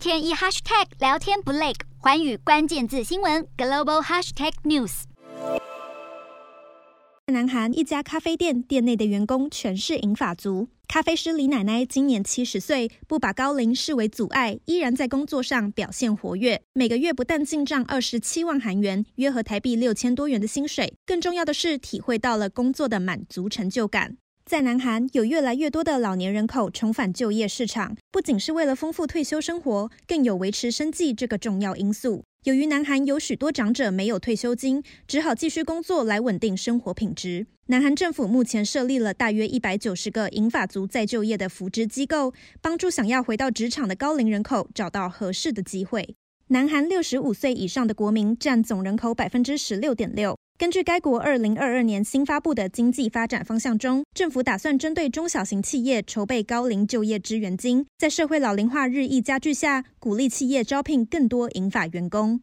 天一 hashtag 聊天不累，环宇关键字新闻 global hashtag news。南韩一家咖啡店店内的员工全是银发族。咖啡师李奶奶今年七十岁，不把高龄视为阻碍，依然在工作上表现活跃。每个月不但进账二十七万韩元，约合台币六千多元的薪水，更重要的是体会到了工作的满足成就感。在南韩，有越来越多的老年人口重返就业市场，不仅是为了丰富退休生活，更有维持生计这个重要因素。由于南韩有许多长者没有退休金，只好继续工作来稳定生活品质。南韩政府目前设立了大约一百九十个银发族再就业的扶植机构，帮助想要回到职场的高龄人口找到合适的机会。南韩六十五岁以上的国民占总人口百分之十六点六。根据该国二零二二年新发布的经济发展方向中，政府打算针对中小型企业筹备高龄就业支援金，在社会老龄化日益加剧下，鼓励企业招聘更多银发员工。